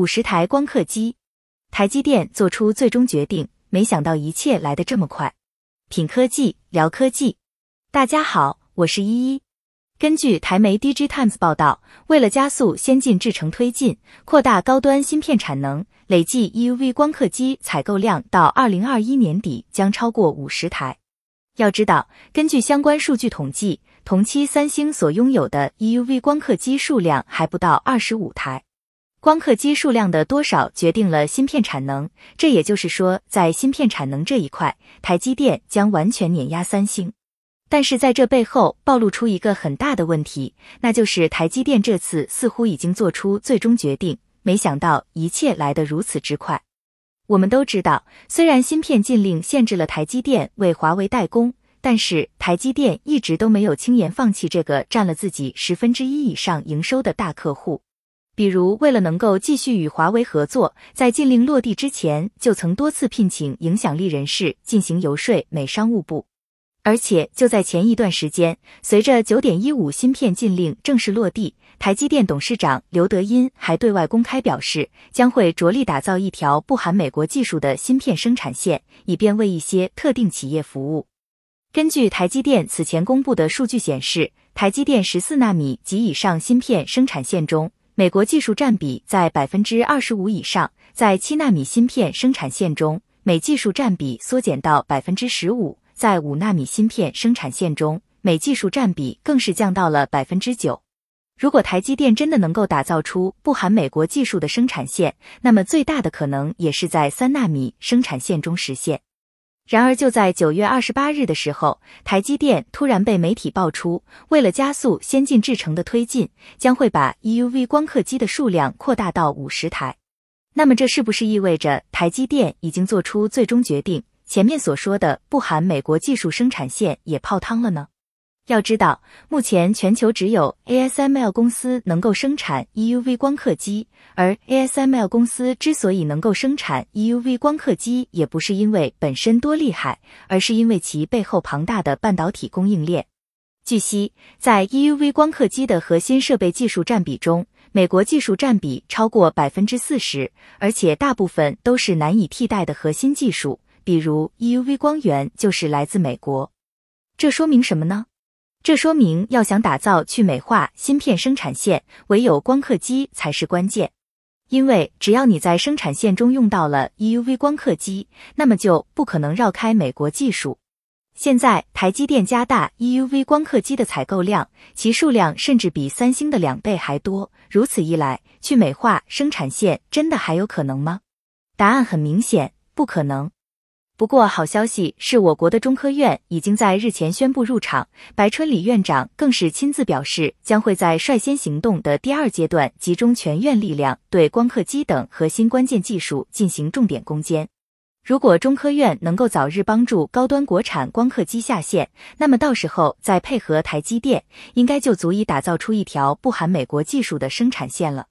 五十台光刻机，台积电做出最终决定，没想到一切来得这么快。品科技聊科技，大家好，我是依依。根据台媒 DG Times 报道，为了加速先进制程推进，扩大高端芯片产能，累计 EUV 光刻机采购量到二零二一年底将超过五十台。要知道，根据相关数据统计，同期三星所拥有的 EUV 光刻机数量还不到二十五台。光刻机数量的多少决定了芯片产能，这也就是说，在芯片产能这一块，台积电将完全碾压三星。但是在这背后暴露出一个很大的问题，那就是台积电这次似乎已经做出最终决定，没想到一切来得如此之快。我们都知道，虽然芯片禁令限制了台积电为华为代工，但是台积电一直都没有轻言放弃这个占了自己十分之一以上营收的大客户。比如，为了能够继续与华为合作，在禁令落地之前，就曾多次聘请影响力人士进行游说美商务部。而且就在前一段时间，随着九点一五芯片禁令正式落地，台积电董事长刘德音还对外公开表示，将会着力打造一条不含美国技术的芯片生产线，以便为一些特定企业服务。根据台积电此前公布的数据显示，台积电十四纳米及以上芯片生产线中，美国技术占比在百分之二十五以上，在七纳米芯片生产线中，美技术占比缩减到百分之十五，在五纳米芯片生产线中，美技术占比更是降到了百分之九。如果台积电真的能够打造出不含美国技术的生产线，那么最大的可能也是在三纳米生产线中实现。然而，就在九月二十八日的时候，台积电突然被媒体爆出，为了加速先进制程的推进，将会把 EUV 光刻机的数量扩大到五十台。那么，这是不是意味着台积电已经做出最终决定？前面所说的不含美国技术生产线也泡汤了呢？要知道，目前全球只有 ASML 公司能够生产 EUV 光刻机，而 ASML 公司之所以能够生产 EUV 光刻机，也不是因为本身多厉害，而是因为其背后庞大的半导体供应链。据悉，在 EUV 光刻机的核心设备技术占比中，美国技术占比超过百分之四十，而且大部分都是难以替代的核心技术，比如 EUV 光源就是来自美国。这说明什么呢？这说明，要想打造去美化芯片生产线，唯有光刻机才是关键。因为只要你在生产线中用到了 EUV 光刻机，那么就不可能绕开美国技术。现在台积电加大 EUV 光刻机的采购量，其数量甚至比三星的两倍还多。如此一来，去美化生产线真的还有可能吗？答案很明显，不可能。不过好消息是，我国的中科院已经在日前宣布入场，白春礼院长更是亲自表示，将会在率先行动的第二阶段集中全院力量，对光刻机等核心关键技术进行重点攻坚。如果中科院能够早日帮助高端国产光刻机下线，那么到时候再配合台积电，应该就足以打造出一条不含美国技术的生产线了。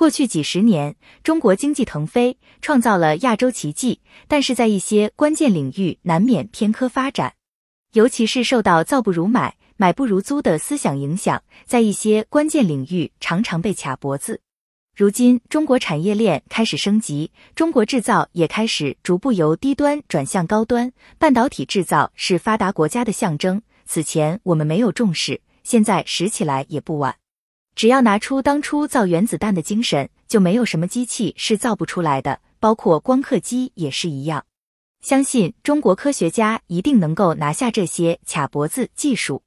过去几十年，中国经济腾飞，创造了亚洲奇迹，但是在一些关键领域难免偏科发展，尤其是受到“造不如买，买不如租”的思想影响，在一些关键领域常常被卡脖子。如今，中国产业链开始升级，中国制造也开始逐步由低端转向高端，半导体制造是发达国家的象征。此前我们没有重视，现在拾起来也不晚。只要拿出当初造原子弹的精神，就没有什么机器是造不出来的，包括光刻机也是一样。相信中国科学家一定能够拿下这些卡脖子技术。